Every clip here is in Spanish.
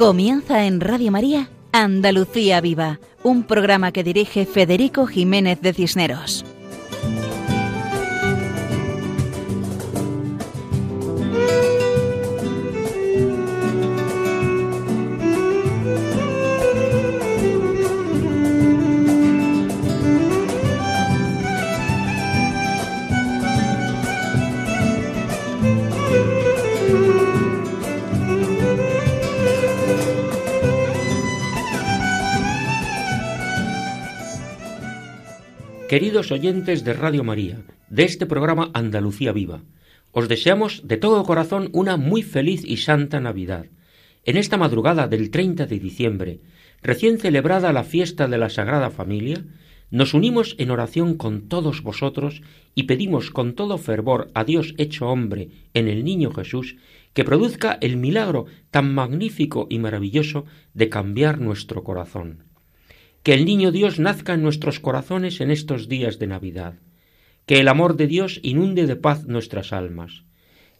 Comienza en Radio María Andalucía Viva, un programa que dirige Federico Jiménez de Cisneros. Queridos oyentes de Radio María, de este programa Andalucía Viva, os deseamos de todo corazón una muy feliz y santa Navidad. En esta madrugada del 30 de diciembre, recién celebrada la fiesta de la Sagrada Familia, nos unimos en oración con todos vosotros y pedimos con todo fervor a Dios hecho hombre en el niño Jesús que produzca el milagro tan magnífico y maravilloso de cambiar nuestro corazón que el niño Dios nazca en nuestros corazones en estos días de Navidad, que el amor de Dios inunde de paz nuestras almas,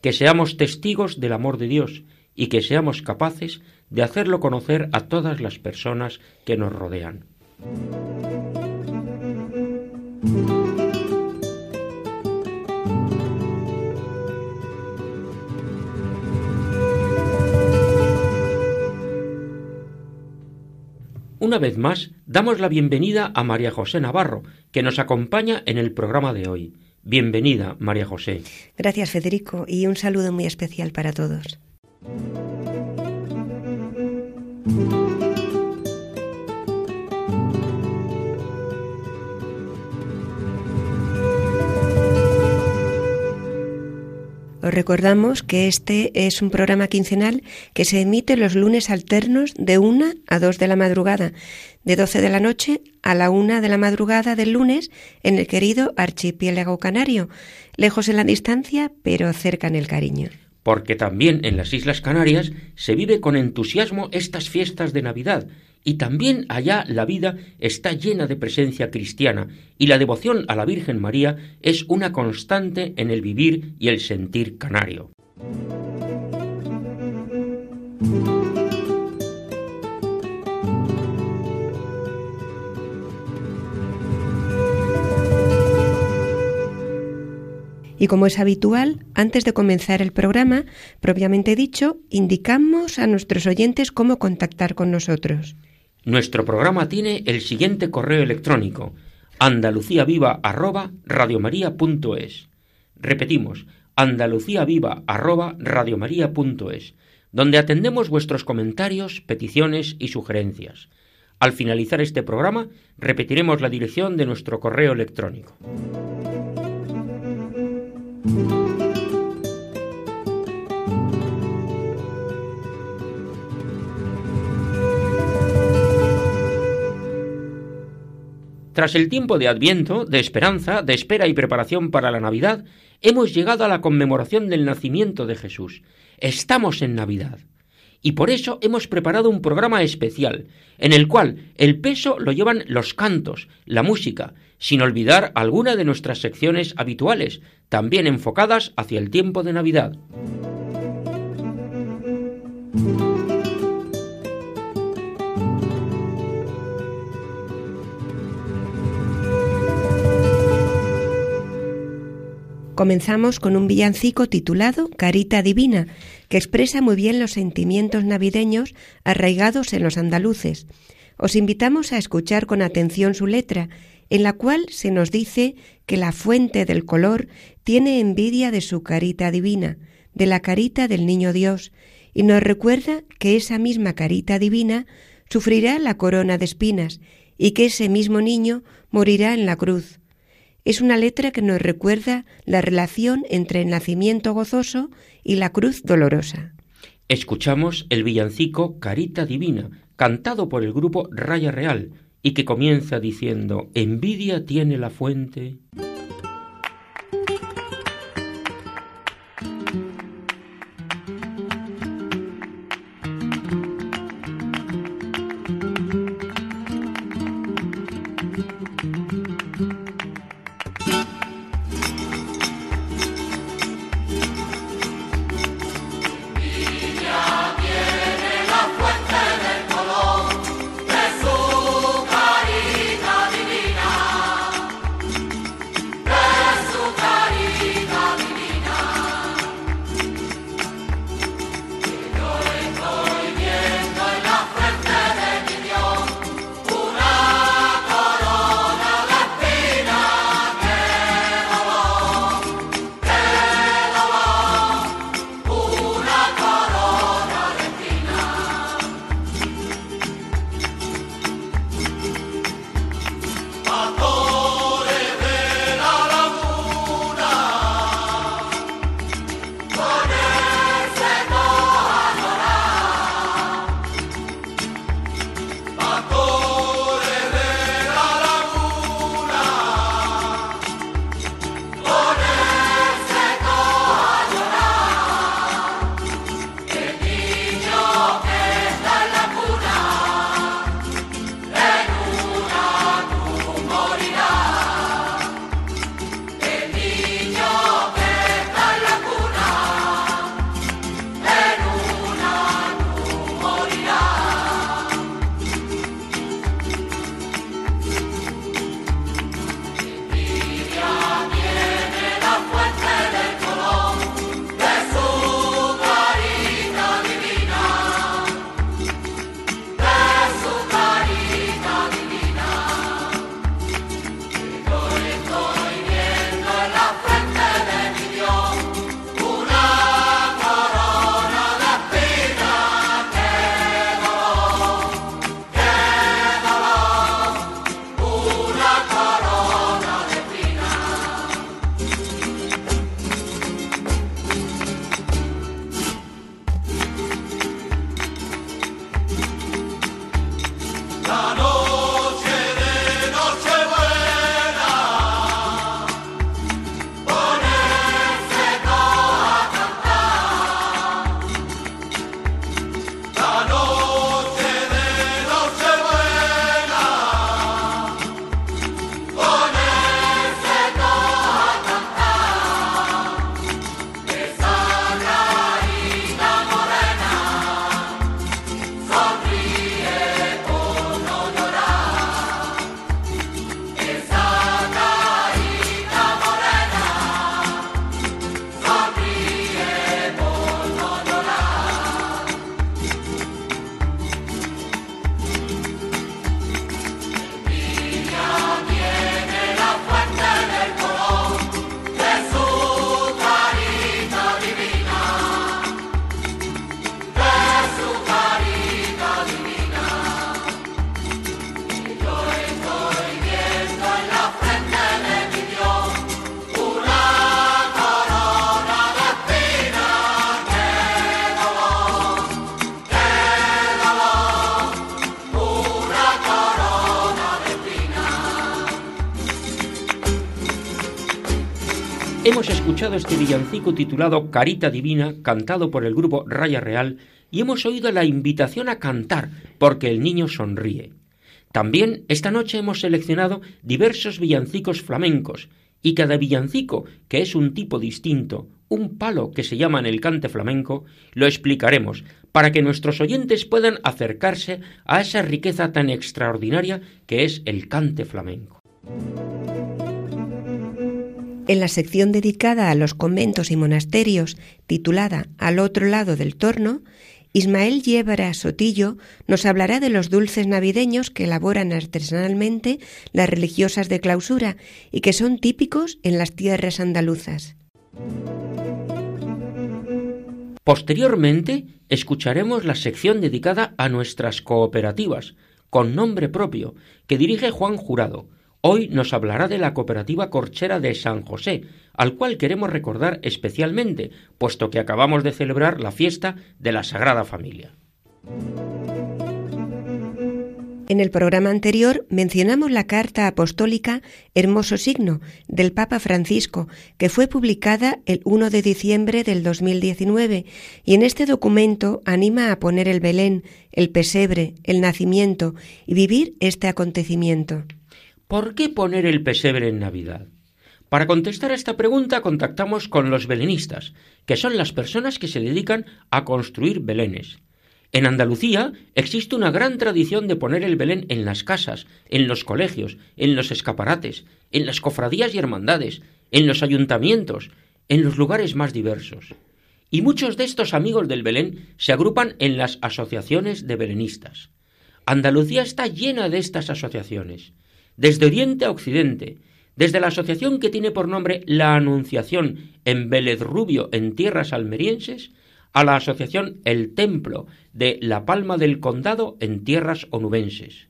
que seamos testigos del amor de Dios y que seamos capaces de hacerlo conocer a todas las personas que nos rodean. Una vez más, damos la bienvenida a María José Navarro, que nos acompaña en el programa de hoy. Bienvenida, María José. Gracias, Federico, y un saludo muy especial para todos. Os recordamos que este es un programa quincenal que se emite los lunes alternos de 1 a 2 de la madrugada, de 12 de la noche a la 1 de la madrugada del lunes en el querido archipiélago canario, lejos en la distancia, pero cerca en el cariño. Porque también en las Islas Canarias se vive con entusiasmo estas fiestas de Navidad, y también allá la vida está llena de presencia cristiana y la devoción a la Virgen María es una constante en el vivir y el sentir canario. Y como es habitual, antes de comenzar el programa, propiamente dicho, indicamos a nuestros oyentes cómo contactar con nosotros. Nuestro programa tiene el siguiente correo electrónico andaluciaviva@radiomaria.es. Repetimos, andaluciaviva@radiomaria.es, donde atendemos vuestros comentarios, peticiones y sugerencias. Al finalizar este programa, repetiremos la dirección de nuestro correo electrónico. Tras el tiempo de Adviento, de esperanza, de espera y preparación para la Navidad, hemos llegado a la conmemoración del nacimiento de Jesús. Estamos en Navidad. Y por eso hemos preparado un programa especial, en el cual el peso lo llevan los cantos, la música, sin olvidar alguna de nuestras secciones habituales, también enfocadas hacia el tiempo de Navidad. Comenzamos con un villancico titulado Carita Divina, que expresa muy bien los sentimientos navideños arraigados en los andaluces. Os invitamos a escuchar con atención su letra, en la cual se nos dice que la fuente del color tiene envidia de su carita divina, de la carita del niño Dios, y nos recuerda que esa misma carita divina sufrirá la corona de espinas y que ese mismo niño morirá en la cruz. Es una letra que nos recuerda la relación entre el nacimiento gozoso y la cruz dolorosa. Escuchamos el villancico Carita Divina, cantado por el grupo Raya Real, y que comienza diciendo, envidia tiene la fuente. Escuchado este villancico titulado Carita Divina, cantado por el grupo Raya Real, y hemos oído la invitación a cantar, porque el niño sonríe. También esta noche hemos seleccionado diversos villancicos flamencos, y cada villancico, que es un tipo distinto, un palo que se llama en el cante flamenco, lo explicaremos, para que nuestros oyentes puedan acercarse a esa riqueza tan extraordinaria que es el cante flamenco. En la sección dedicada a los conventos y monasterios, titulada Al otro lado del torno, Ismael Yébara Sotillo nos hablará de los dulces navideños que elaboran artesanalmente las religiosas de clausura y que son típicos en las tierras andaluzas. Posteriormente, escucharemos la sección dedicada a nuestras cooperativas, con nombre propio, que dirige Juan Jurado, Hoy nos hablará de la cooperativa corchera de San José, al cual queremos recordar especialmente, puesto que acabamos de celebrar la fiesta de la Sagrada Familia. En el programa anterior mencionamos la carta apostólica Hermoso Signo del Papa Francisco, que fue publicada el 1 de diciembre del 2019, y en este documento anima a poner el Belén, el pesebre, el nacimiento y vivir este acontecimiento. ¿Por qué poner el pesebre en Navidad? Para contestar a esta pregunta contactamos con los belenistas, que son las personas que se dedican a construir belenes. En Andalucía existe una gran tradición de poner el Belén en las casas, en los colegios, en los escaparates, en las cofradías y hermandades, en los ayuntamientos, en los lugares más diversos. Y muchos de estos amigos del Belén se agrupan en las asociaciones de belenistas. Andalucía está llena de estas asociaciones desde Oriente a Occidente, desde la asociación que tiene por nombre La Anunciación en Vélez Rubio, en tierras almerienses, a la asociación El Templo de La Palma del Condado, en tierras onubenses.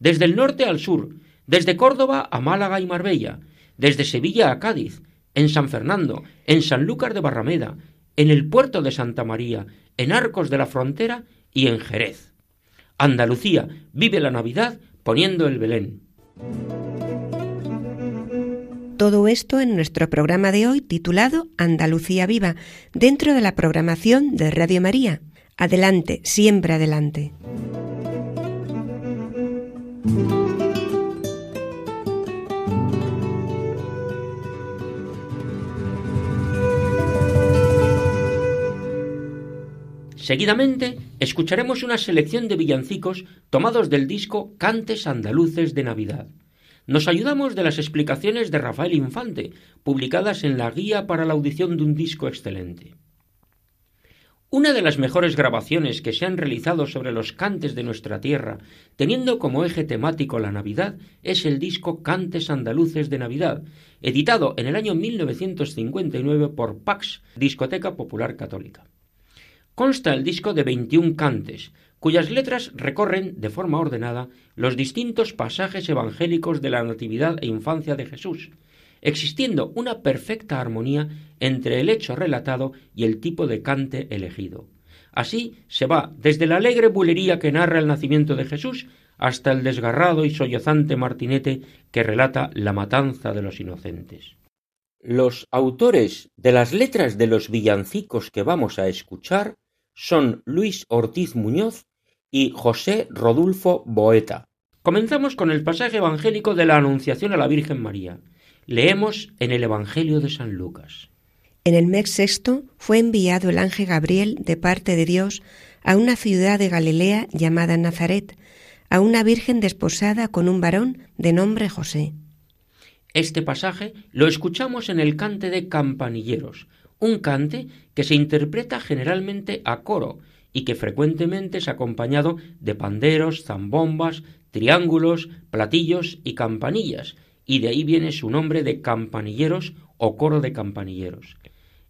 Desde el norte al sur, desde Córdoba a Málaga y Marbella, desde Sevilla a Cádiz, en San Fernando, en Sanlúcar de Barrameda, en el puerto de Santa María, en Arcos de la Frontera y en Jerez. Andalucía vive la Navidad poniendo el Belén. Todo esto en nuestro programa de hoy titulado Andalucía Viva, dentro de la programación de Radio María. Adelante, siempre adelante. Seguidamente escucharemos una selección de villancicos tomados del disco Cantes Andaluces de Navidad. Nos ayudamos de las explicaciones de Rafael Infante, publicadas en la Guía para la audición de un disco excelente. Una de las mejores grabaciones que se han realizado sobre los cantes de nuestra tierra, teniendo como eje temático la Navidad, es el disco Cantes Andaluces de Navidad, editado en el año 1959 por Pax, Discoteca Popular Católica. Consta el disco de 21 cantes, cuyas letras recorren de forma ordenada los distintos pasajes evangélicos de la Natividad e Infancia de Jesús, existiendo una perfecta armonía entre el hecho relatado y el tipo de cante elegido. Así se va desde la alegre bulería que narra el nacimiento de Jesús hasta el desgarrado y sollozante martinete que relata la matanza de los inocentes. Los autores de las letras de los villancicos que vamos a escuchar son Luis Ortiz Muñoz y José Rodulfo Boeta. Comenzamos con el pasaje evangélico de la Anunciación a la Virgen María. Leemos en el Evangelio de San Lucas. En el mes sexto fue enviado el ángel Gabriel de parte de Dios a una ciudad de Galilea llamada Nazaret, a una virgen desposada con un varón de nombre José. Este pasaje lo escuchamos en el cante de campanilleros, un cante que se interpreta generalmente a coro y que frecuentemente es acompañado de panderos, zambombas, triángulos, platillos y campanillas, y de ahí viene su nombre de campanilleros o coro de campanilleros.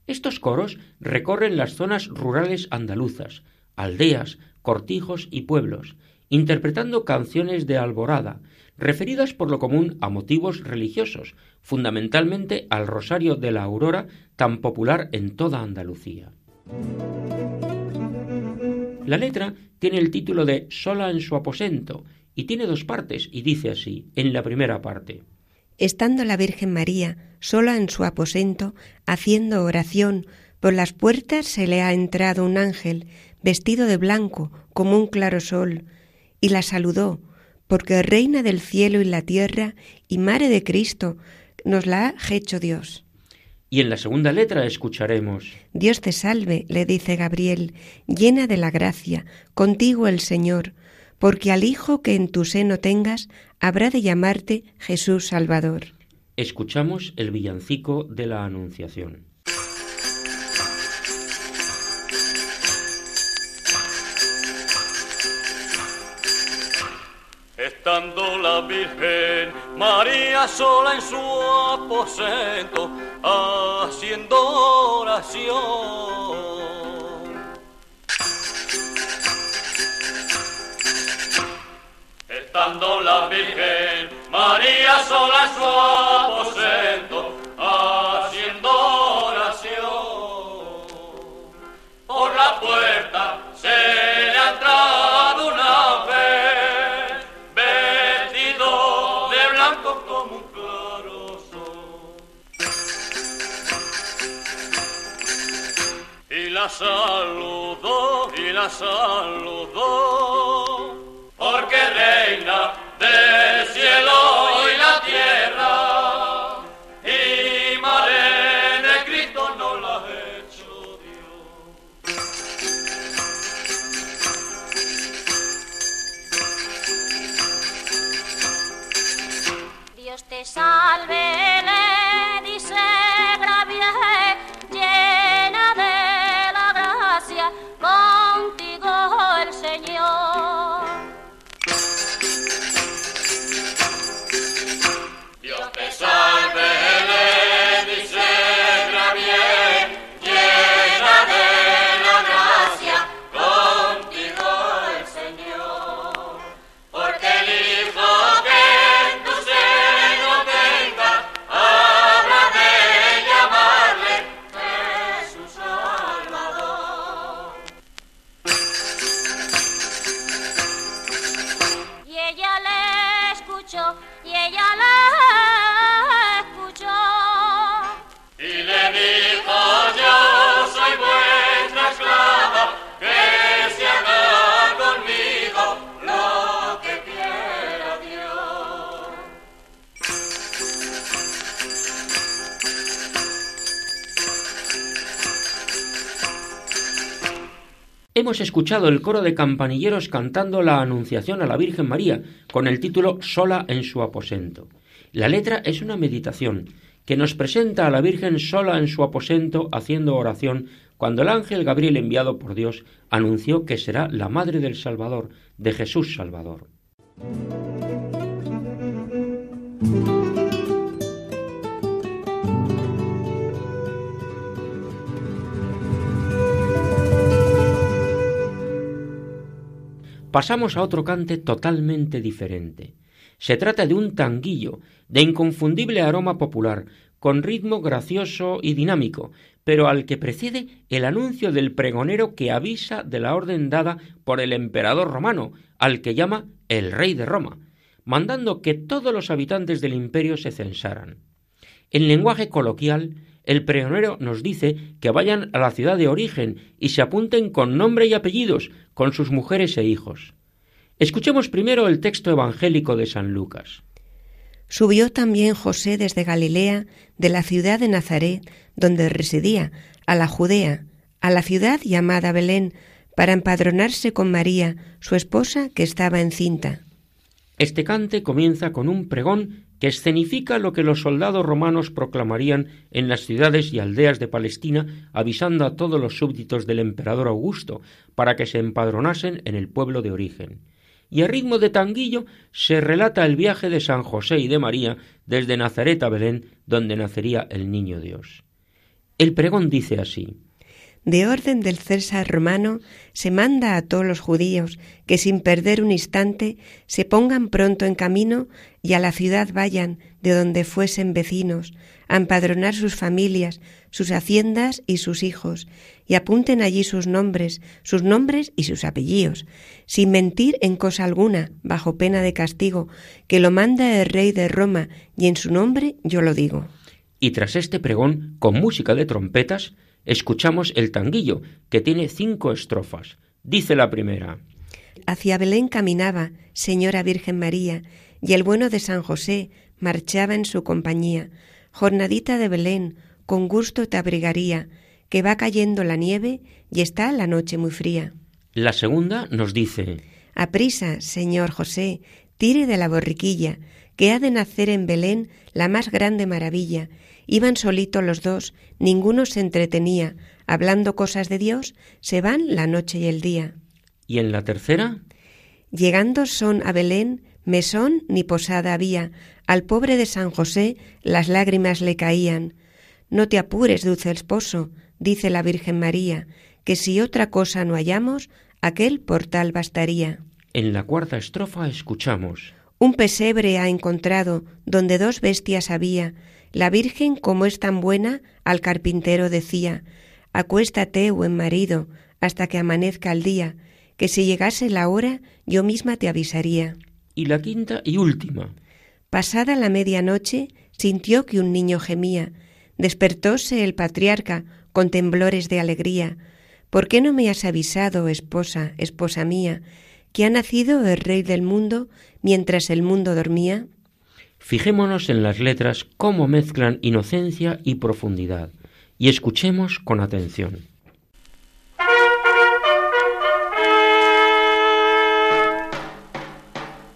Estos coros recorren las zonas rurales andaluzas, aldeas, cortijos y pueblos, interpretando canciones de alborada, referidas por lo común a motivos religiosos, fundamentalmente al Rosario de la Aurora, tan popular en toda Andalucía. La letra tiene el título de Sola en su aposento y tiene dos partes y dice así, en la primera parte. Estando la Virgen María sola en su aposento, haciendo oración, por las puertas se le ha entrado un ángel, vestido de blanco, como un claro sol, y la saludó, porque reina del cielo y la tierra y madre de Cristo, nos la ha hecho Dios. Y en la segunda letra escucharemos Dios te salve, le dice Gabriel, llena de la gracia, contigo el Señor, porque al Hijo que en tu seno tengas habrá de llamarte Jesús Salvador. Escuchamos el villancico de la Anunciación. Estando la Virgen María sola en su aposento, haciendo oración Estando la Virgen María sola en su aposento, haciendo oración. Por la puerta la saludó, y la saludó porque reina del cielo Hemos escuchado el coro de campanilleros cantando la Anunciación a la Virgen María con el título Sola en su aposento. La letra es una meditación que nos presenta a la Virgen sola en su aposento haciendo oración cuando el ángel Gabriel enviado por Dios anunció que será la madre del Salvador, de Jesús Salvador. Pasamos a otro cante totalmente diferente. Se trata de un tanguillo, de inconfundible aroma popular, con ritmo gracioso y dinámico, pero al que precede el anuncio del pregonero que avisa de la orden dada por el emperador romano, al que llama el rey de Roma, mandando que todos los habitantes del imperio se censaran. En lenguaje coloquial, el pregonero nos dice que vayan a la ciudad de origen y se apunten con nombre y apellidos, con sus mujeres e hijos. Escuchemos primero el texto evangélico de San Lucas. Subió también José desde Galilea, de la ciudad de Nazaret, donde residía, a la Judea, a la ciudad llamada Belén, para empadronarse con María, su esposa, que estaba encinta. Este cante comienza con un pregón que escenifica lo que los soldados romanos proclamarían en las ciudades y aldeas de Palestina, avisando a todos los súbditos del emperador Augusto para que se empadronasen en el pueblo de origen. Y a ritmo de tanguillo se relata el viaje de San José y de María desde Nazaret a Belén, donde nacería el niño Dios. El pregón dice así: de orden del César romano, se manda a todos los judíos que sin perder un instante se pongan pronto en camino y a la ciudad vayan de donde fuesen vecinos, a empadronar sus familias, sus haciendas y sus hijos, y apunten allí sus nombres, sus nombres y sus apellidos, sin mentir en cosa alguna, bajo pena de castigo, que lo manda el rey de Roma, y en su nombre yo lo digo. Y tras este pregón, con música de trompetas, escuchamos el tanguillo, que tiene cinco estrofas. Dice la primera. Hacia Belén caminaba, Señora Virgen María, y el bueno de San José marchaba en su compañía. Jornadita de Belén, con gusto te abrigaría, que va cayendo la nieve y está la noche muy fría. La segunda nos dice. Aprisa, Señor José, tire de la borriquilla, que ha de nacer en Belén la más grande maravilla. Iban solitos los dos, ninguno se entretenía, hablando cosas de Dios, se van la noche y el día. ¿Y en la tercera? Llegando son a Belén, mesón ni posada había, al pobre de San José las lágrimas le caían. No te apures, dulce esposo, dice la Virgen María, que si otra cosa no hallamos, aquel portal bastaría. En la cuarta estrofa escuchamos. Un pesebre ha encontrado donde dos bestias había. La Virgen, como es tan buena, al carpintero decía, Acuéstate, buen marido, hasta que amanezca el día, que si llegase la hora, yo misma te avisaría. Y la quinta y última. Pasada la medianoche, sintió que un niño gemía. Despertóse el patriarca con temblores de alegría. ¿Por qué no me has avisado, esposa, esposa mía, que ha nacido el Rey del mundo mientras el mundo dormía? Fijémonos en las letras cómo mezclan inocencia y profundidad, y escuchemos con atención.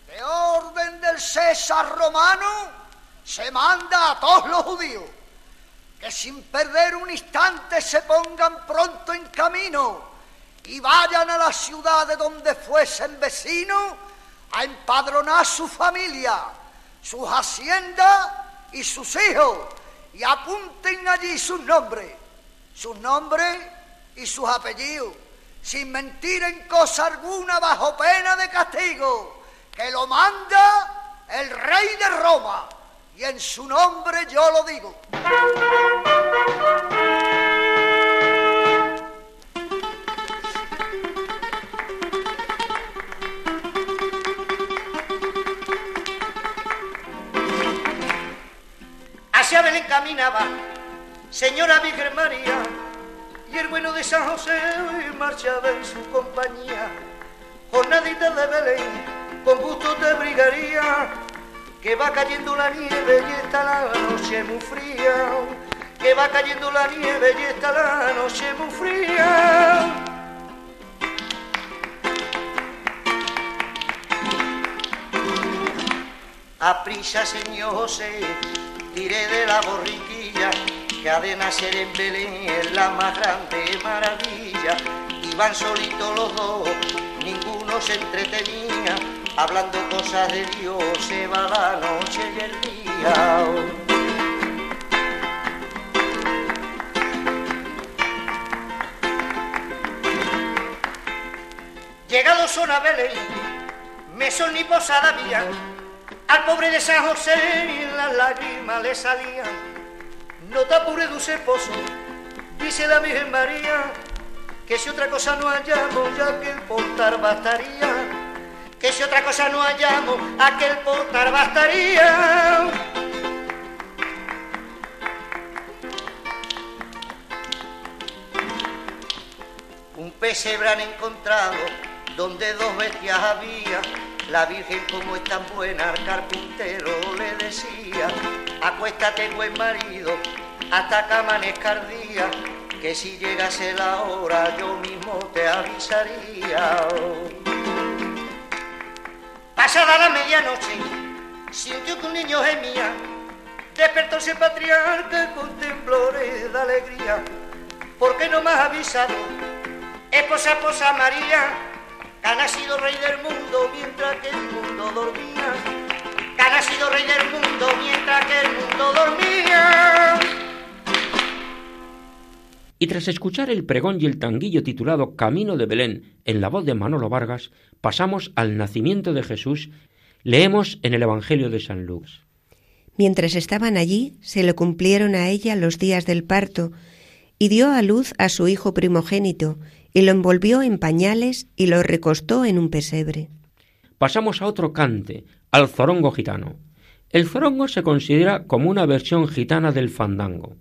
De orden del César romano se manda a todos los judíos que sin perder un instante se pongan pronto en camino y vayan a la ciudad de donde fuesen vecinos a empadronar su familia, sus haciendas y sus hijos y apunten allí sus nombres, sus nombres y sus apellidos, sin mentir en cosa alguna bajo pena de castigo, que lo manda el rey de Roma y en su nombre yo lo digo. Hacia Belén caminaba Señora Virgen María y el bueno de San José marchaba en su compañía. Jornadita de Belén, con gusto te brigaría, que va cayendo la nieve y está la noche muy fría. Que va cayendo la nieve y está la noche muy fría. A prisa, señor José, tiré de la borriquilla, que ha de nacer en Belén es la más grande maravilla. Iban solitos los dos, ninguno se entretenía, hablando cosas de Dios, se va la noche y el día. Llegados son a Belén, mesón ni posada había, al pobre de San José las lágrimas le salían. No te apures, dulce esposo, dice la Virgen María, que si otra cosa no hallamos, ya que el portar bastaría. Que si otra cosa no hallamos, aquel portar bastaría. Un pesebre han encontrado donde dos bestias había. La Virgen como es tan buena, al carpintero le decía, acuéstate buen marido, hasta que amanezca el día, que si llegase la hora yo mismo te avisaría. Pasada la medianoche, sintió que un niño gemía, despertóse el patriarca con temblores de alegría, ¿por qué no has avisado? Esposa, esposa María, que ha nacido rey del mundo mientras que el mundo dormía. Que ha nacido rey del mundo mientras que el mundo dormía. Y tras escuchar el pregón y el tanguillo titulado Camino de Belén en la voz de Manolo Vargas, pasamos al nacimiento de Jesús. Leemos en el Evangelio de San Lucas. Mientras estaban allí, se le cumplieron a ella los días del parto, y dio a luz a su hijo primogénito, y lo envolvió en pañales y lo recostó en un pesebre. Pasamos a otro cante, al zorongo gitano. El zorongo se considera como una versión gitana del fandango,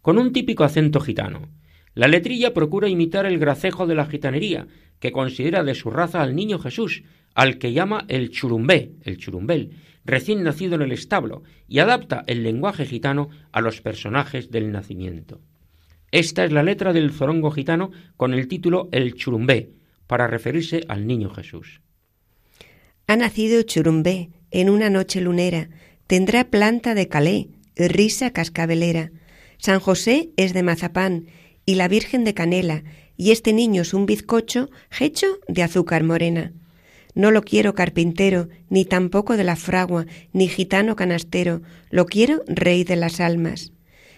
con un típico acento gitano. La letrilla procura imitar el gracejo de la gitanería, que considera de su raza al niño Jesús, al que llama el churumbé, el churumbel, recién nacido en el establo, y adapta el lenguaje gitano a los personajes del nacimiento. Esta es la letra del zorongo gitano con el título El churumbé, para referirse al niño Jesús. Ha nacido churumbé en una noche lunera, tendrá planta de calé, risa cascabelera. San José es de mazapán, y la Virgen de Canela, y este niño es un bizcocho hecho de azúcar morena. No lo quiero carpintero, ni tampoco de la fragua, ni gitano canastero, lo quiero rey de las almas.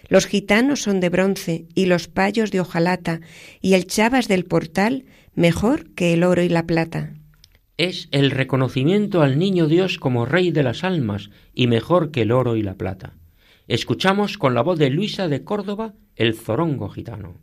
Los gitanos son de bronce y los payos de hojalata, y el chavas del portal mejor que el oro y la plata. Es el reconocimiento al niño Dios como rey de las almas y mejor que el oro y la plata. Escuchamos con la voz de Luisa de Córdoba el zorongo gitano.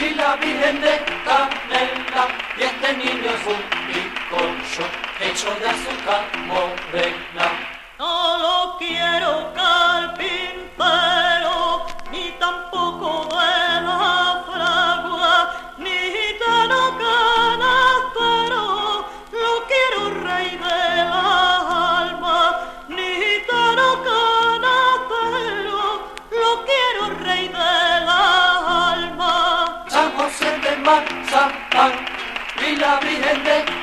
Y la Virgen de Canela y este niño es un bizcocho de azúcar morena. No lo quiero carpintero, ni tampoco de la fragua, ni gitano canastero, lo quiero rey de la alma, ni gitano canastero, lo quiero rey de la alma. San José de Mazapán y la Virgen de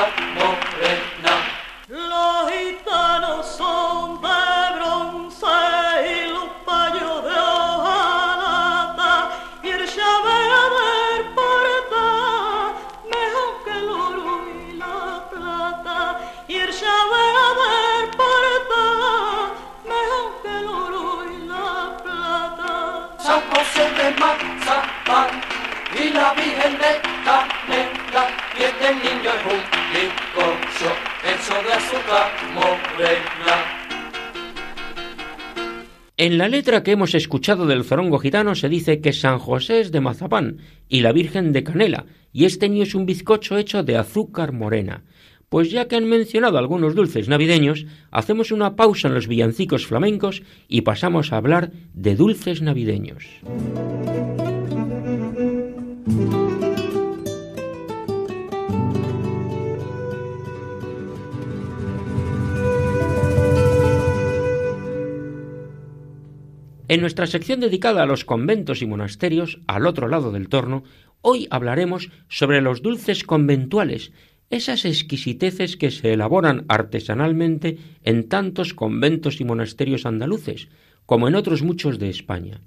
de En la letra que hemos escuchado del zorongo gitano se dice que San José es de mazapán y la Virgen de canela, y este niño es un bizcocho hecho de azúcar morena. Pues ya que han mencionado algunos dulces navideños, hacemos una pausa en los villancicos flamencos y pasamos a hablar de dulces navideños. En nuestra sección dedicada a los conventos y monasterios, al otro lado del torno, hoy hablaremos sobre los dulces conventuales, esas exquisiteces que se elaboran artesanalmente en tantos conventos y monasterios andaluces, como en otros muchos de España.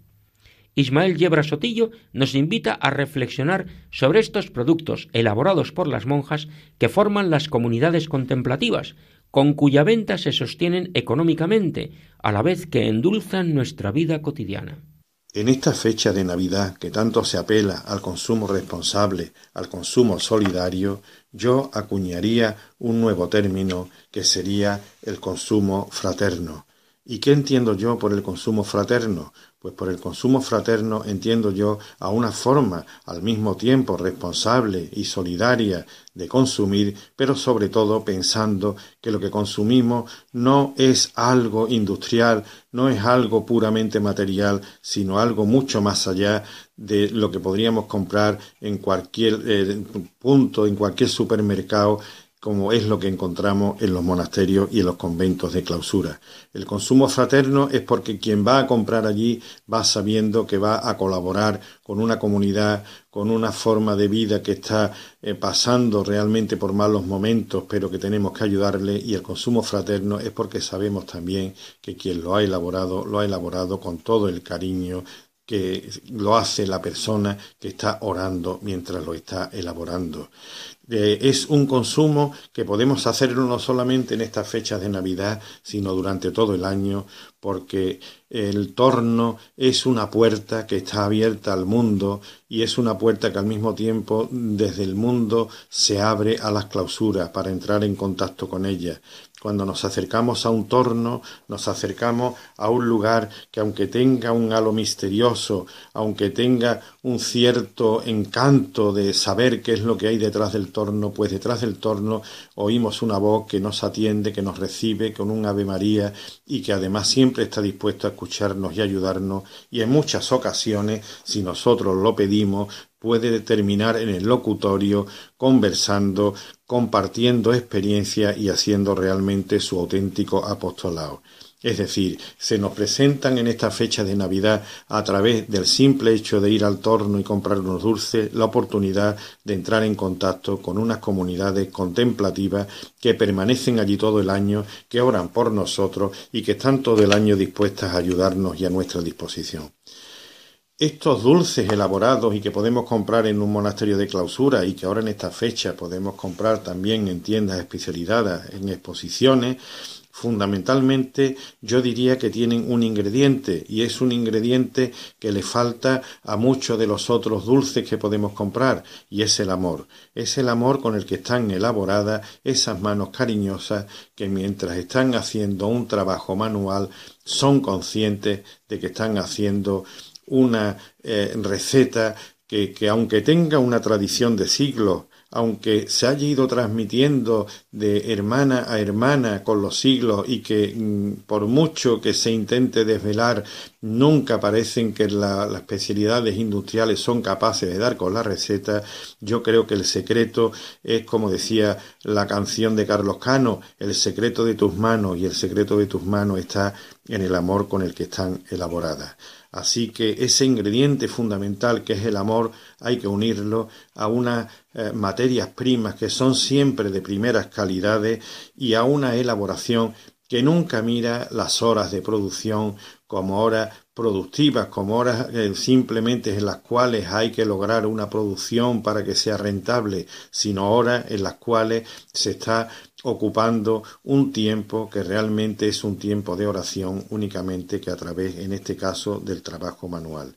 Ismael Yebra Sotillo nos invita a reflexionar sobre estos productos elaborados por las monjas que forman las comunidades contemplativas, con cuya venta se sostienen económicamente, a la vez que endulzan nuestra vida cotidiana. En esta fecha de Navidad que tanto se apela al consumo responsable, al consumo solidario, yo acuñaría un nuevo término que sería el consumo fraterno. ¿Y qué entiendo yo por el consumo fraterno? Pues por el consumo fraterno entiendo yo a una forma al mismo tiempo responsable y solidaria de consumir, pero sobre todo pensando que lo que consumimos no es algo industrial, no es algo puramente material, sino algo mucho más allá de lo que podríamos comprar en cualquier eh, punto, en cualquier supermercado como es lo que encontramos en los monasterios y en los conventos de clausura. El consumo fraterno es porque quien va a comprar allí va sabiendo que va a colaborar con una comunidad, con una forma de vida que está eh, pasando realmente por malos momentos, pero que tenemos que ayudarle, y el consumo fraterno es porque sabemos también que quien lo ha elaborado, lo ha elaborado con todo el cariño que lo hace la persona que está orando mientras lo está elaborando. Eh, es un consumo que podemos hacerlo no solamente en estas fechas de Navidad, sino durante todo el año, porque el torno es una puerta que está abierta al mundo y es una puerta que al mismo tiempo desde el mundo se abre a las clausuras para entrar en contacto con ellas. Cuando nos acercamos a un torno, nos acercamos a un lugar que aunque tenga un halo misterioso, aunque tenga un cierto encanto de saber qué es lo que hay detrás del torno, pues detrás del torno oímos una voz que nos atiende, que nos recibe con un Ave María y que además siempre está dispuesto a escucharnos y ayudarnos. Y en muchas ocasiones, si nosotros lo pedimos, puede terminar en el locutorio conversando, compartiendo experiencia y haciendo realmente su auténtico apostolado. Es decir, se nos presentan en esta fecha de Navidad, a través del simple hecho de ir al torno y comprar unos dulces, la oportunidad de entrar en contacto con unas comunidades contemplativas que permanecen allí todo el año, que oran por nosotros y que están todo el año dispuestas a ayudarnos y a nuestra disposición. Estos dulces elaborados y que podemos comprar en un monasterio de clausura y que ahora en esta fecha podemos comprar también en tiendas especializadas, en exposiciones, fundamentalmente yo diría que tienen un ingrediente y es un ingrediente que le falta a muchos de los otros dulces que podemos comprar y es el amor. Es el amor con el que están elaboradas esas manos cariñosas que mientras están haciendo un trabajo manual son conscientes de que están haciendo una eh, receta que, que, aunque tenga una tradición de siglos, aunque se haya ido transmitiendo de hermana a hermana con los siglos y que mm, por mucho que se intente desvelar, nunca parecen que las especialidades industriales son capaces de dar con la receta, yo creo que el secreto es, como decía la canción de Carlos Cano, el secreto de tus manos y el secreto de tus manos está en el amor con el que están elaboradas. Así que ese ingrediente fundamental que es el amor hay que unirlo a unas eh, materias primas que son siempre de primeras calidades y a una elaboración que nunca mira las horas de producción como horas productivas, como horas eh, simplemente en las cuales hay que lograr una producción para que sea rentable, sino horas en las cuales se está ocupando un tiempo que realmente es un tiempo de oración únicamente que a través, en este caso, del trabajo manual.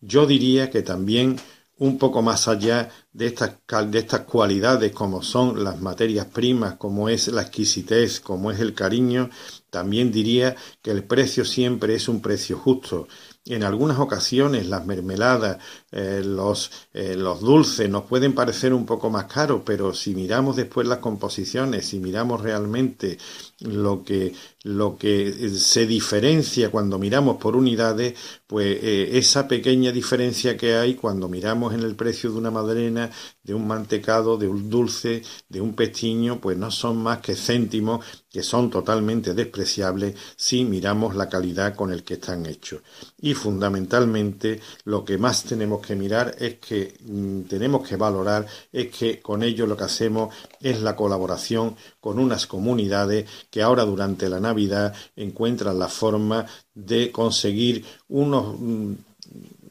Yo diría que también un poco más allá de estas, de estas cualidades como son las materias primas, como es la exquisitez, como es el cariño, también diría que el precio siempre es un precio justo. En algunas ocasiones las mermeladas, eh, los, eh, los dulces nos pueden parecer un poco más caros, pero si miramos después las composiciones, si miramos realmente lo que, lo que se diferencia cuando miramos por unidades, pues eh, esa pequeña diferencia que hay cuando miramos en el precio de una madrena, de un mantecado, de un dulce, de un pestiño, pues no son más que céntimos que son totalmente despreciables si miramos la calidad con el que están hechos. Y fundamentalmente lo que más tenemos que mirar es que mm, tenemos que valorar es que con ello lo que hacemos es la colaboración con unas comunidades que ahora durante la Navidad encuentran la forma de conseguir unos mm,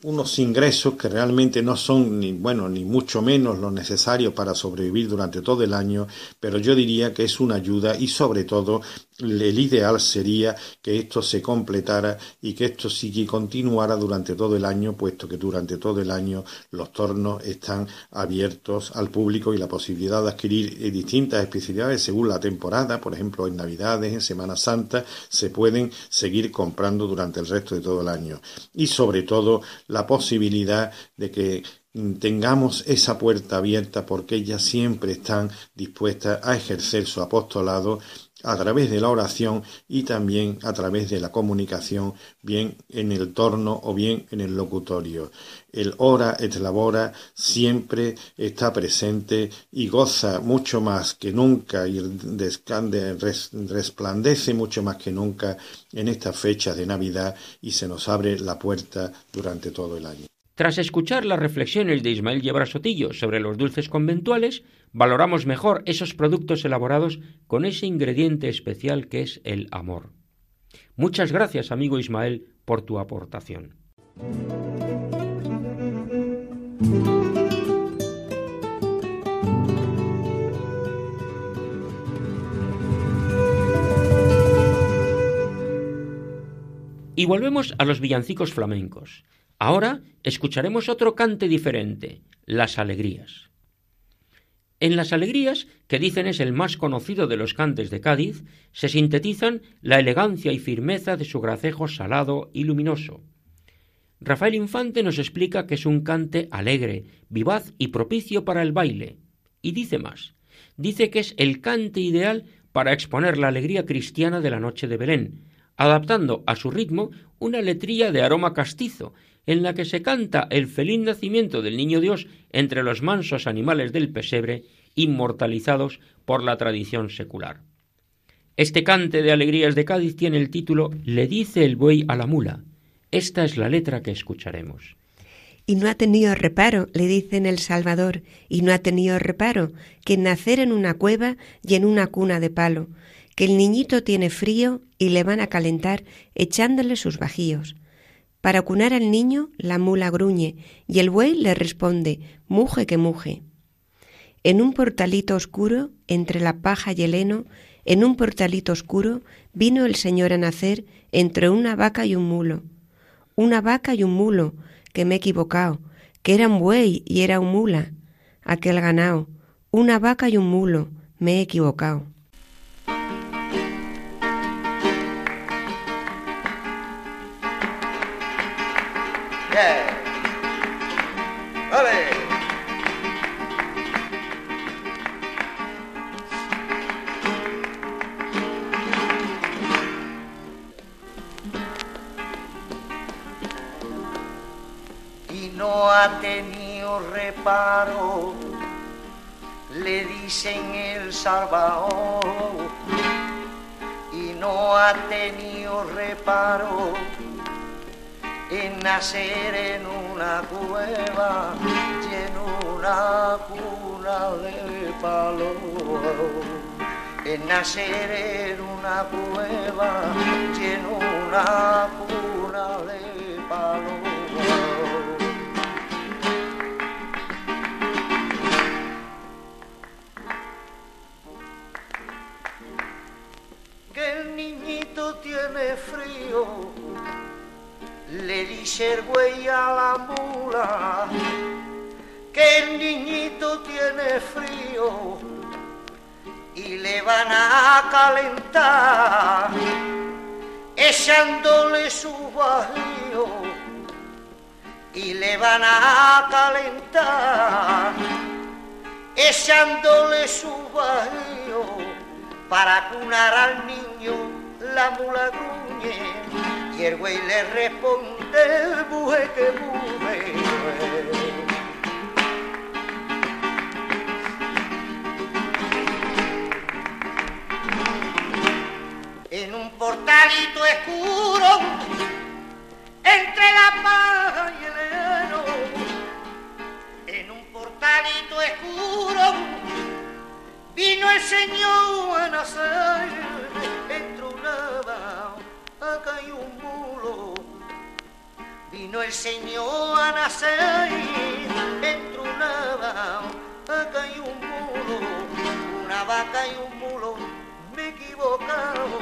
unos ingresos que realmente no son ni bueno ni mucho menos lo necesario para sobrevivir durante todo el año, pero yo diría que es una ayuda y sobre todo el ideal sería que esto se completara y que esto sigue continuara durante todo el año, puesto que durante todo el año los tornos están abiertos al público y la posibilidad de adquirir eh, distintas especialidades según la temporada, por ejemplo en Navidades, en Semana Santa, se pueden seguir comprando durante el resto de todo el año. Y sobre todo la posibilidad de que tengamos esa puerta abierta porque ellas siempre están dispuestas a ejercer su apostolado a través de la oración y también a través de la comunicación, bien en el torno o bien en el locutorio. El ora et labora siempre está presente y goza mucho más que nunca y resplandece mucho más que nunca en esta fecha de Navidad y se nos abre la puerta durante todo el año. Tras escuchar las reflexiones de Ismael Yebra Sotillo sobre los dulces conventuales, valoramos mejor esos productos elaborados con ese ingrediente especial que es el amor. Muchas gracias, amigo Ismael, por tu aportación. Y volvemos a los villancicos flamencos. Ahora escucharemos otro cante diferente, las alegrías. En las alegrías, que dicen es el más conocido de los cantes de Cádiz, se sintetizan la elegancia y firmeza de su gracejo salado y luminoso. Rafael Infante nos explica que es un cante alegre, vivaz y propicio para el baile. Y dice más, dice que es el cante ideal para exponer la alegría cristiana de la noche de Belén, adaptando a su ritmo una letría de aroma castizo en la que se canta el feliz nacimiento del niño Dios entre los mansos animales del pesebre, inmortalizados por la tradición secular. Este cante de alegrías de Cádiz tiene el título Le dice el buey a la mula. Esta es la letra que escucharemos. Y no ha tenido reparo, le dice en El Salvador, y no ha tenido reparo, que nacer en una cueva y en una cuna de palo, que el niñito tiene frío y le van a calentar echándole sus bajíos. Para cunar al niño, la mula gruñe y el buey le responde, muje que muje. En un portalito oscuro, entre la paja y el heno, en un portalito oscuro, vino el Señor a nacer entre una vaca y un mulo. Una vaca y un mulo, que me he equivocado, que era un buey y era un mula. Aquel ganao, una vaca y un mulo, me he equivocado. Ha tenido reparo, le dicen el Salvador. Y no ha tenido reparo en nacer en una cueva y en una cuna de palo. En nacer en una cueva y en una cuna de palo. El niñito tiene frío. Le dice el güey a la mula que el niñito tiene frío. Y le van a calentar echándole su bajío y le van a calentar echándole su bajío para cunar al niño la mula gruñe y el güey le responde, buje que buje. En un portalito oscuro, entre la paja y el heno, en un portalito oscuro, vino el Señor a nacer, entronaba acá hay un mulo, vino el Señor a nacer entre una vaca y un mulo, una vaca y un mulo, me he equivocado,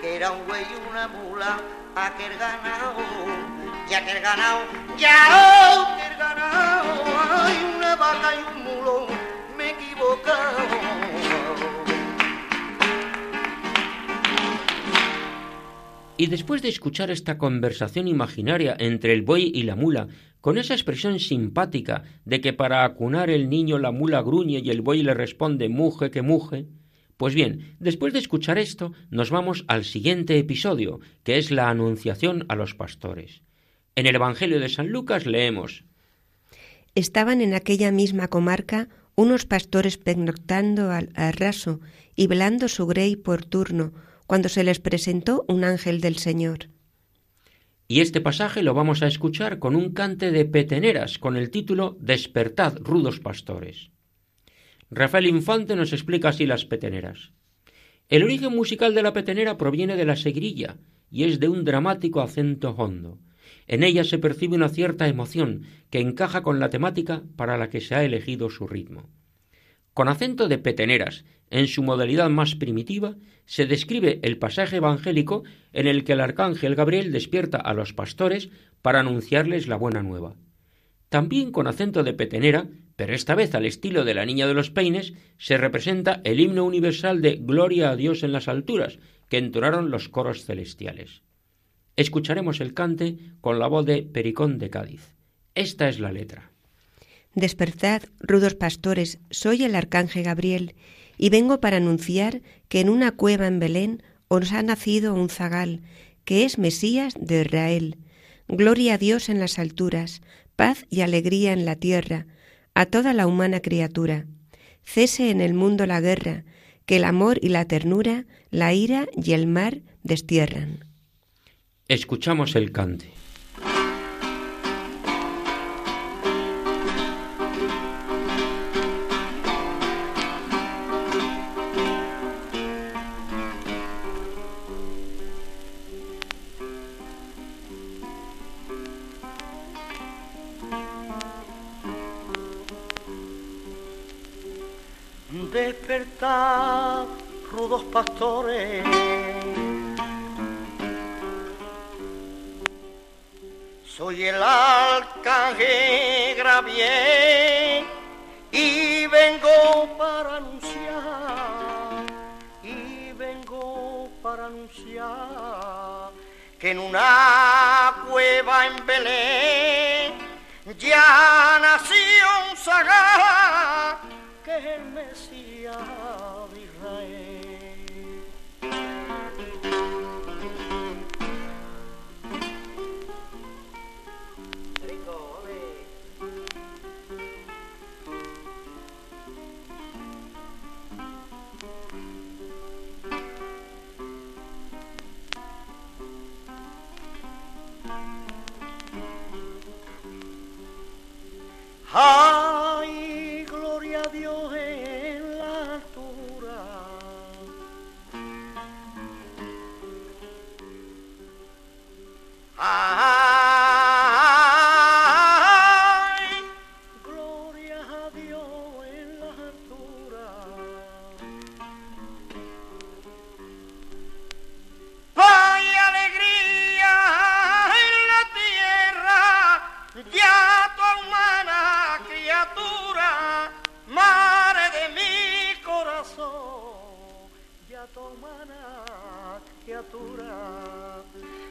que era un güey y una mula, aquel ganado, ya que el ganado, ya que el ganado, hay una vaca y un mulo, equivocado. Y después de escuchar esta conversación imaginaria entre el buey y la mula, con esa expresión simpática de que para acunar el niño la mula gruñe y el buey le responde muje que muje, pues bien, después de escuchar esto, nos vamos al siguiente episodio, que es la anunciación a los pastores. En el Evangelio de San Lucas leemos Estaban en aquella misma comarca unos pastores pernoctando al, al raso y velando su grey por turno, cuando se les presentó un ángel del Señor. Y este pasaje lo vamos a escuchar con un cante de peteneras con el título Despertad, rudos pastores. Rafael Infante nos explica así las peteneras. El origen musical de la petenera proviene de la segrilla y es de un dramático acento hondo. En ella se percibe una cierta emoción que encaja con la temática para la que se ha elegido su ritmo. Con acento de peteneras en su modalidad más primitiva, se describe el pasaje evangélico en el que el arcángel Gabriel despierta a los pastores para anunciarles la buena nueva. También con acento de petenera, pero esta vez al estilo de la Niña de los Peines, se representa el himno universal de Gloria a Dios en las alturas, que entonaron los coros celestiales. Escucharemos el cante con la voz de Pericón de Cádiz. Esta es la letra. Despertad, rudos pastores, soy el arcángel Gabriel, y vengo para anunciar que en una cueva en Belén os ha nacido un zagal, que es Mesías de Israel. Gloria a Dios en las alturas, paz y alegría en la tierra, a toda la humana criatura. Cese en el mundo la guerra, que el amor y la ternura, la ira y el mar destierran. Escuchamos el cante. Despertad, rudos pastores. Soy el arcángel Gabriel y vengo para anunciar, y vengo para anunciar que en una cueva en Belén ya nació un sagrado que es el Mesías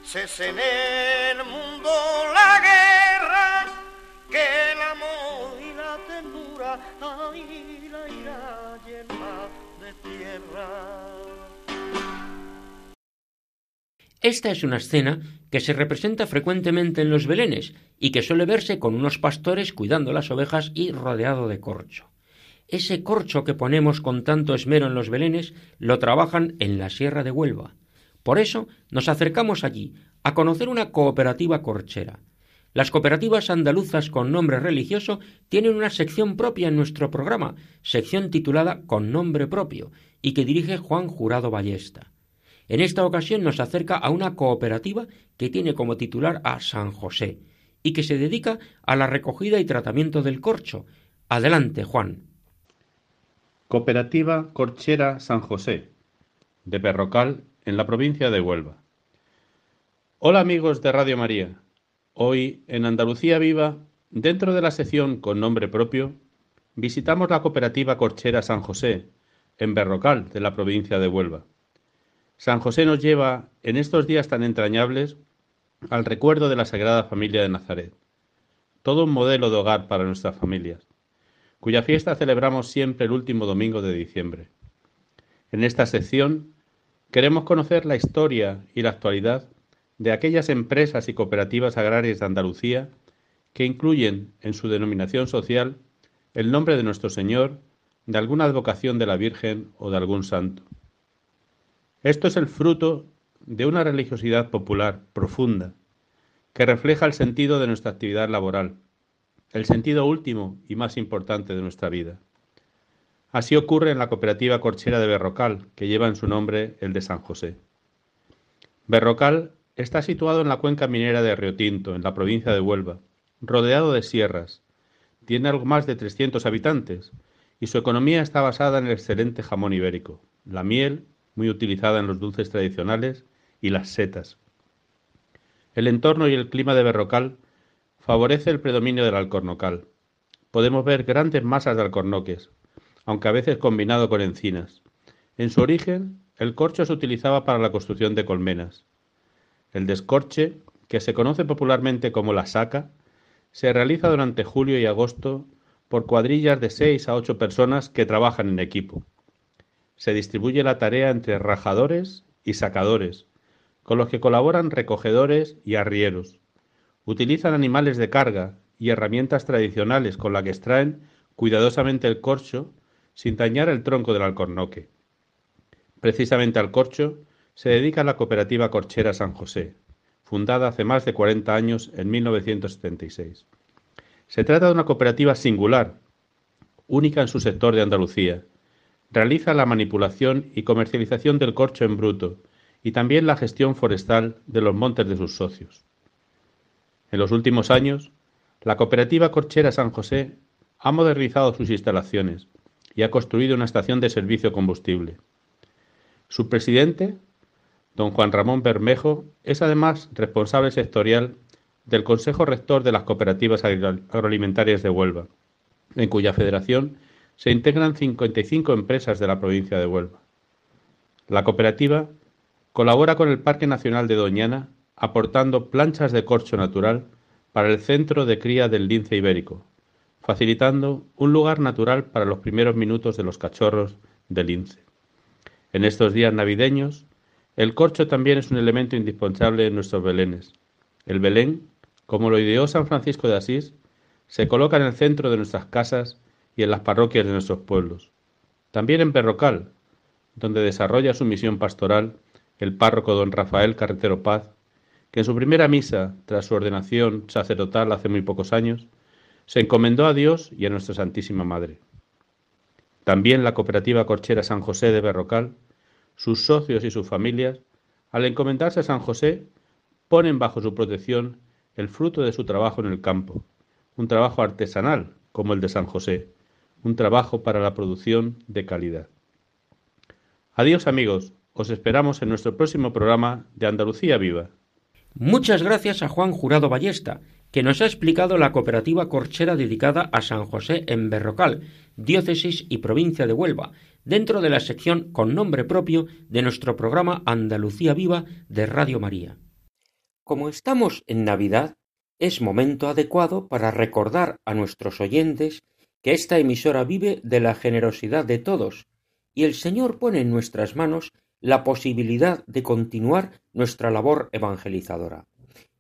Cese en el mundo la guerra, que el amor y la ternura, ay, la el mar de tierra. Esta es una escena que se representa frecuentemente en los belenes y que suele verse con unos pastores cuidando las ovejas y rodeado de corcho. Ese corcho que ponemos con tanto esmero en los belenes lo trabajan en la Sierra de Huelva. Por eso nos acercamos allí a conocer una cooperativa corchera. Las cooperativas andaluzas con nombre religioso tienen una sección propia en nuestro programa, sección titulada Con nombre propio, y que dirige Juan Jurado Ballesta. En esta ocasión nos acerca a una cooperativa que tiene como titular a San José y que se dedica a la recogida y tratamiento del corcho. Adelante, Juan. Cooperativa Corchera San José, de Perrocal, en la provincia de Huelva. Hola amigos de Radio María. Hoy, en Andalucía Viva, dentro de la sección con nombre propio, visitamos la cooperativa Corchera San José, en Berrocal, de la provincia de Huelva. San José nos lleva, en estos días tan entrañables, al recuerdo de la Sagrada Familia de Nazaret, todo un modelo de hogar para nuestras familias cuya fiesta celebramos siempre el último domingo de diciembre. En esta sección queremos conocer la historia y la actualidad de aquellas empresas y cooperativas agrarias de Andalucía que incluyen en su denominación social el nombre de nuestro Señor, de alguna advocación de la Virgen o de algún santo. Esto es el fruto de una religiosidad popular profunda que refleja el sentido de nuestra actividad laboral, el sentido último y más importante de nuestra vida. Así ocurre en la cooperativa corchera de Berrocal, que lleva en su nombre el de San José. Berrocal está situado en la cuenca minera de Río Tinto, en la provincia de Huelva, rodeado de sierras. Tiene algo más de 300 habitantes y su economía está basada en el excelente jamón ibérico, la miel, muy utilizada en los dulces tradicionales, y las setas. El entorno y el clima de Berrocal favorece el predominio del alcornocal. Podemos ver grandes masas de alcornoques, aunque a veces combinado con encinas. En su origen, el corcho se utilizaba para la construcción de colmenas. El descorche, que se conoce popularmente como la saca, se realiza durante julio y agosto por cuadrillas de seis a ocho personas que trabajan en equipo. Se distribuye la tarea entre rajadores y sacadores, con los que colaboran recogedores y arrieros. Utilizan animales de carga y herramientas tradicionales con las que extraen cuidadosamente el corcho sin dañar el tronco del alcornoque. Precisamente al corcho se dedica la cooperativa Corchera San José, fundada hace más de 40 años en 1976. Se trata de una cooperativa singular, única en su sector de Andalucía. Realiza la manipulación y comercialización del corcho en bruto y también la gestión forestal de los montes de sus socios. En los últimos años, la cooperativa Corchera San José ha modernizado sus instalaciones y ha construido una estación de servicio combustible. Su presidente, don Juan Ramón Bermejo, es además responsable sectorial del Consejo Rector de las Cooperativas Agroalimentarias de Huelva, en cuya federación se integran 55 empresas de la provincia de Huelva. La cooperativa colabora con el Parque Nacional de Doñana aportando planchas de corcho natural para el centro de cría del lince ibérico, facilitando un lugar natural para los primeros minutos de los cachorros de lince. En estos días navideños, el corcho también es un elemento indispensable en nuestros belenes. El belén, como lo ideó San Francisco de Asís, se coloca en el centro de nuestras casas y en las parroquias de nuestros pueblos. También en Perrocal, donde desarrolla su misión pastoral el párroco don Rafael Carretero Paz, que en su primera misa, tras su ordenación sacerdotal hace muy pocos años, se encomendó a Dios y a nuestra Santísima Madre. También la cooperativa corchera San José de Berrocal, sus socios y sus familias, al encomendarse a San José, ponen bajo su protección el fruto de su trabajo en el campo, un trabajo artesanal como el de San José, un trabajo para la producción de calidad. Adiós amigos, os esperamos en nuestro próximo programa de Andalucía Viva. Muchas gracias a Juan Jurado Ballesta, que nos ha explicado la cooperativa corchera dedicada a San José en Berrocal, diócesis y provincia de Huelva, dentro de la sección con nombre propio de nuestro programa Andalucía Viva de Radio María. Como estamos en Navidad, es momento adecuado para recordar a nuestros oyentes que esta emisora vive de la generosidad de todos, y el Señor pone en nuestras manos la posibilidad de continuar nuestra labor evangelizadora.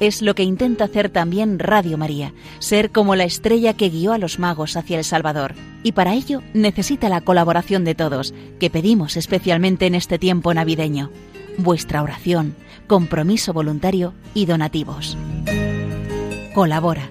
Es lo que intenta hacer también Radio María, ser como la estrella que guió a los magos hacia el Salvador. Y para ello necesita la colaboración de todos, que pedimos especialmente en este tiempo navideño. Vuestra oración, compromiso voluntario y donativos. Colabora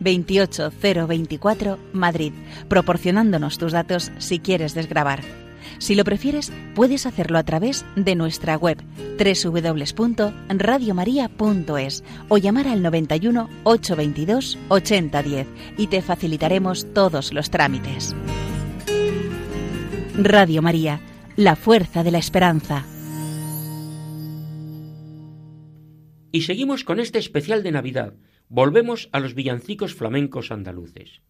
28024 Madrid, proporcionándonos tus datos si quieres desgrabar. Si lo prefieres, puedes hacerlo a través de nuestra web www.radiomaria.es o llamar al 91 822 8010 y te facilitaremos todos los trámites. Radio María, la fuerza de la esperanza. Y seguimos con este especial de Navidad volvemos a los villancicos flamencos andaluces.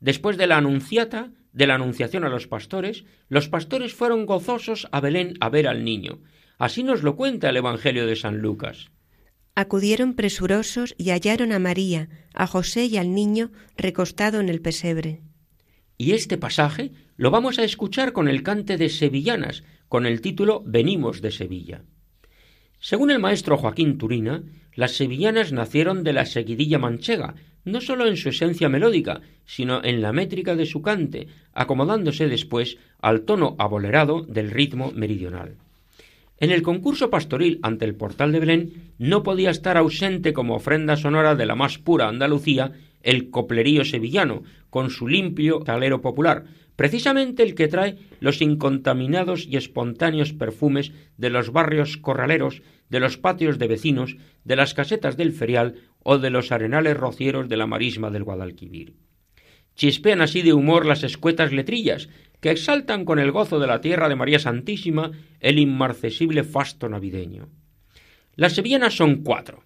Después de la anunciata, de la anunciación a los pastores, los pastores fueron gozosos a Belén a ver al niño. Así nos lo cuenta el Evangelio de San Lucas. Acudieron presurosos y hallaron a María, a José y al niño recostado en el pesebre. Y este pasaje lo vamos a escuchar con el cante de Sevillanas, con el título Venimos de Sevilla. Según el maestro Joaquín Turina, las sevillanas nacieron de la seguidilla manchega, no sólo en su esencia melódica, sino en la métrica de su cante, acomodándose después al tono abolerado del ritmo meridional. En el concurso pastoril ante el portal de Belén no podía estar ausente como ofrenda sonora de la más pura Andalucía el coplerío sevillano, con su limpio talero popular, precisamente el que trae los incontaminados y espontáneos perfumes de los barrios corraleros, de los patios de vecinos, de las casetas del ferial o de los arenales rocieros de la marisma del Guadalquivir. Chispean así de humor las escuetas letrillas, que exaltan con el gozo de la tierra de María Santísima el inmarcesible fasto navideño. Las sevillanas son cuatro.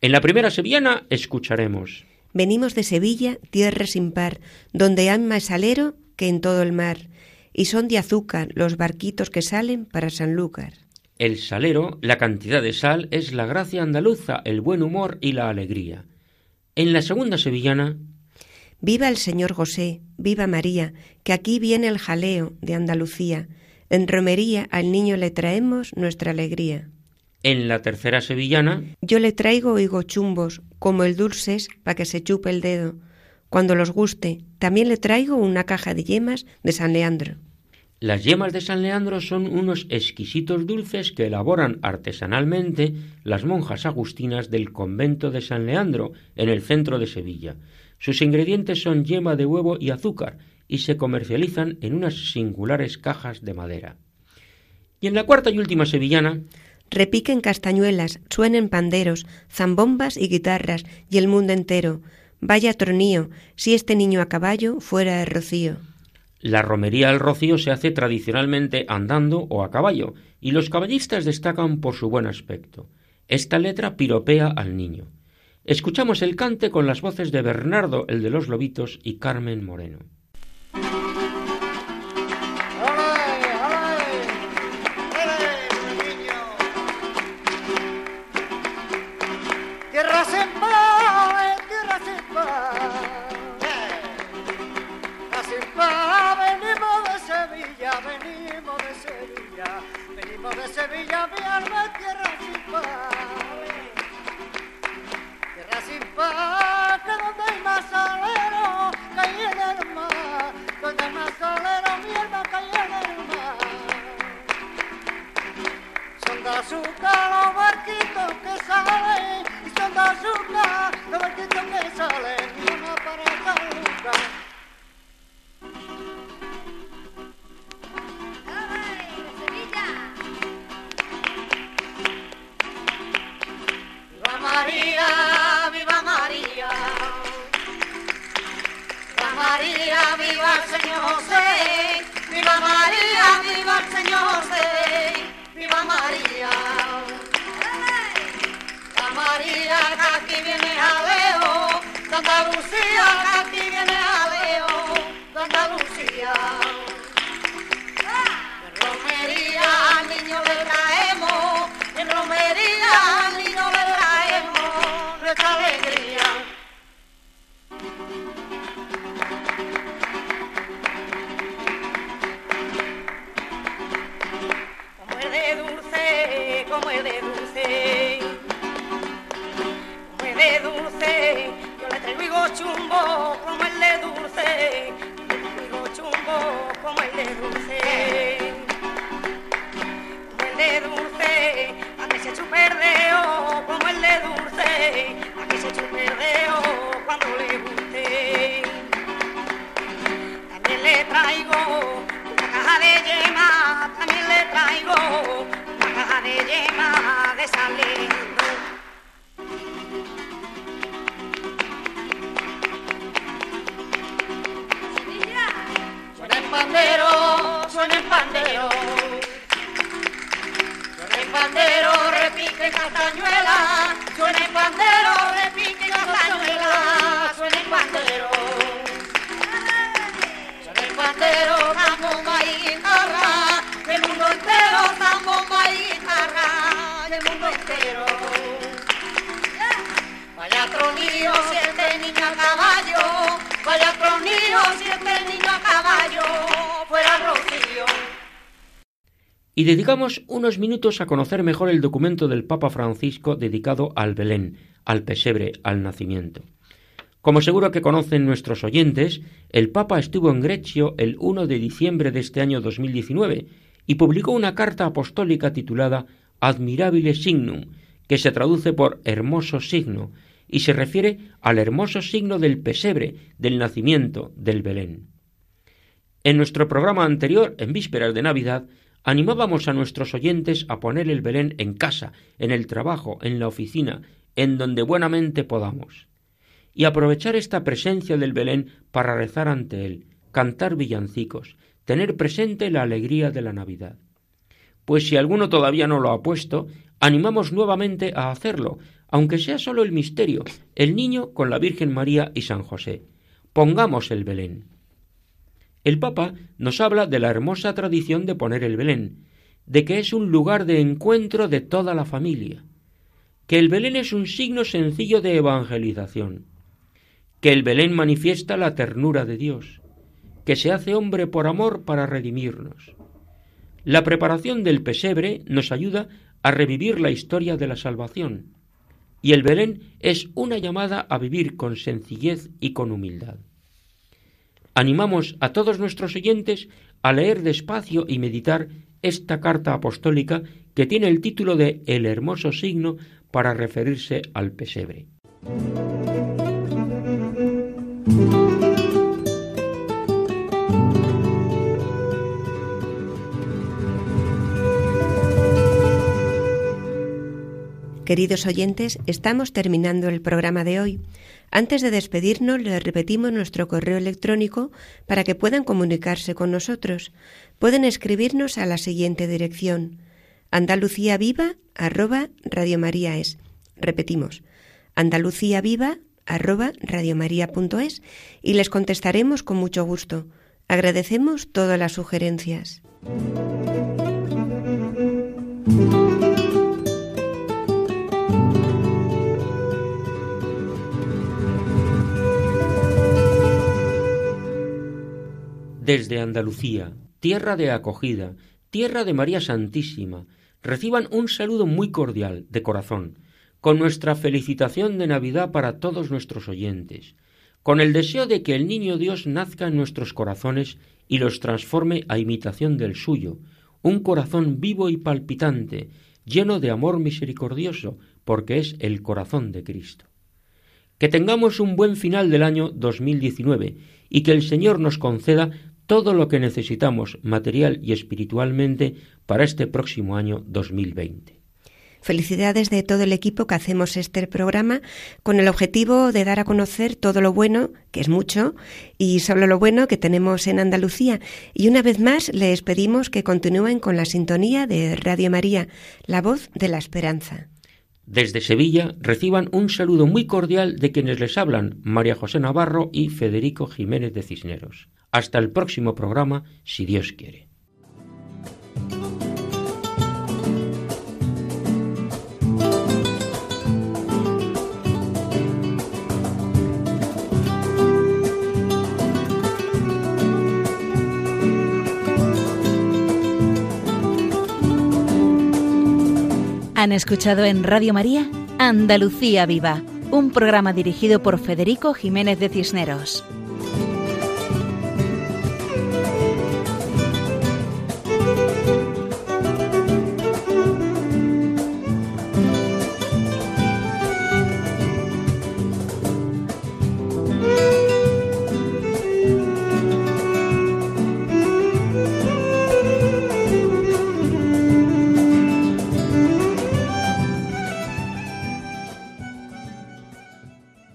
En la primera sevillana escucharemos. Venimos de Sevilla, tierra sin par, donde hay más salero que en todo el mar, y son de azúcar los barquitos que salen para Sanlúcar. El salero, la cantidad de sal, es la gracia andaluza, el buen humor y la alegría. En la segunda sevillana. Viva el señor José, viva María, que aquí viene el jaleo de Andalucía. En romería al niño le traemos nuestra alegría. En la tercera sevillana. Yo le traigo chumbos, como el dulces, para que se chupe el dedo cuando los guste. También le traigo una caja de yemas de San Leandro. Las yemas de San Leandro son unos exquisitos dulces que elaboran artesanalmente las monjas agustinas del convento de San Leandro, en el centro de Sevilla. Sus ingredientes son yema de huevo y azúcar, y se comercializan en unas singulares cajas de madera. Y en la cuarta y última sevillana, repiquen castañuelas, suenen panderos, zambombas y guitarras, y el mundo entero. Vaya tronío, si este niño a caballo fuera el rocío. La romería al rocío se hace tradicionalmente andando o a caballo, y los caballistas destacan por su buen aspecto. Esta letra piropea al niño. Escuchamos el cante con las voces de Bernardo, el de los Lobitos, y Carmen Moreno. Como el de dulce, higo chumbo, como el de dulce, como el de dulce, a que se eche un perdeo, como el de dulce, a que se eche un perdeo cuando le guste. También le traigo una caja de yema, también le traigo una caja de yema de salendo. Suena el pandero. Suena el pandero, repique castañuela. Suena el pandero, repique castañuela. Suena el pandero. Suena el pandero, zambomba y guitarra. Del mundo entero, zambomba y guitarra. Del mundo entero. Vaya tronillo si este niño a caballo, vaya tronillo si este niño a caballo, fuera rocío. Y dedicamos unos minutos a conocer mejor el documento del Papa Francisco dedicado al Belén, al pesebre, al nacimiento. Como seguro que conocen nuestros oyentes, el Papa estuvo en Grecio el 1 de diciembre de este año 2019 y publicó una carta apostólica titulada Admirabile Signum, que se traduce por hermoso signo, y se refiere al hermoso signo del pesebre, del nacimiento, del Belén. En nuestro programa anterior, en vísperas de Navidad, animábamos a nuestros oyentes a poner el Belén en casa, en el trabajo, en la oficina, en donde buenamente podamos, y aprovechar esta presencia del Belén para rezar ante él, cantar villancicos, tener presente la alegría de la Navidad. Pues si alguno todavía no lo ha puesto, animamos nuevamente a hacerlo, aunque sea solo el misterio, el niño con la Virgen María y San José. Pongamos el Belén. El Papa nos habla de la hermosa tradición de poner el Belén, de que es un lugar de encuentro de toda la familia, que el Belén es un signo sencillo de evangelización, que el Belén manifiesta la ternura de Dios, que se hace hombre por amor para redimirnos. La preparación del pesebre nos ayuda a revivir la historia de la salvación, y el Belén es una llamada a vivir con sencillez y con humildad. Animamos a todos nuestros oyentes a leer despacio y meditar esta carta apostólica que tiene el título de El hermoso signo para referirse al pesebre. Queridos oyentes, estamos terminando el programa de hoy. Antes de despedirnos, les repetimos nuestro correo electrónico para que puedan comunicarse con nosotros. Pueden escribirnos a la siguiente dirección: andaluciaviva@radiomaria.es. Repetimos: andaluciaviva@radiomaria.es y les contestaremos con mucho gusto. Agradecemos todas las sugerencias. Desde Andalucía, tierra de acogida, tierra de María Santísima, reciban un saludo muy cordial, de corazón, con nuestra felicitación de Navidad para todos nuestros oyentes, con el deseo de que el Niño Dios nazca en nuestros corazones y los transforme a imitación del suyo, un corazón vivo y palpitante, lleno de amor misericordioso, porque es el corazón de Cristo. Que tengamos un buen final del año 2019 y que el Señor nos conceda todo lo que necesitamos material y espiritualmente para este próximo año 2020. Felicidades de todo el equipo que hacemos este programa con el objetivo de dar a conocer todo lo bueno, que es mucho, y solo lo bueno que tenemos en Andalucía. Y una vez más les pedimos que continúen con la sintonía de Radio María, la voz de la esperanza. Desde Sevilla reciban un saludo muy cordial de quienes les hablan María José Navarro y Federico Jiménez de Cisneros. Hasta el próximo programa, si Dios quiere. Han escuchado en Radio María Andalucía Viva, un programa dirigido por Federico Jiménez de Cisneros.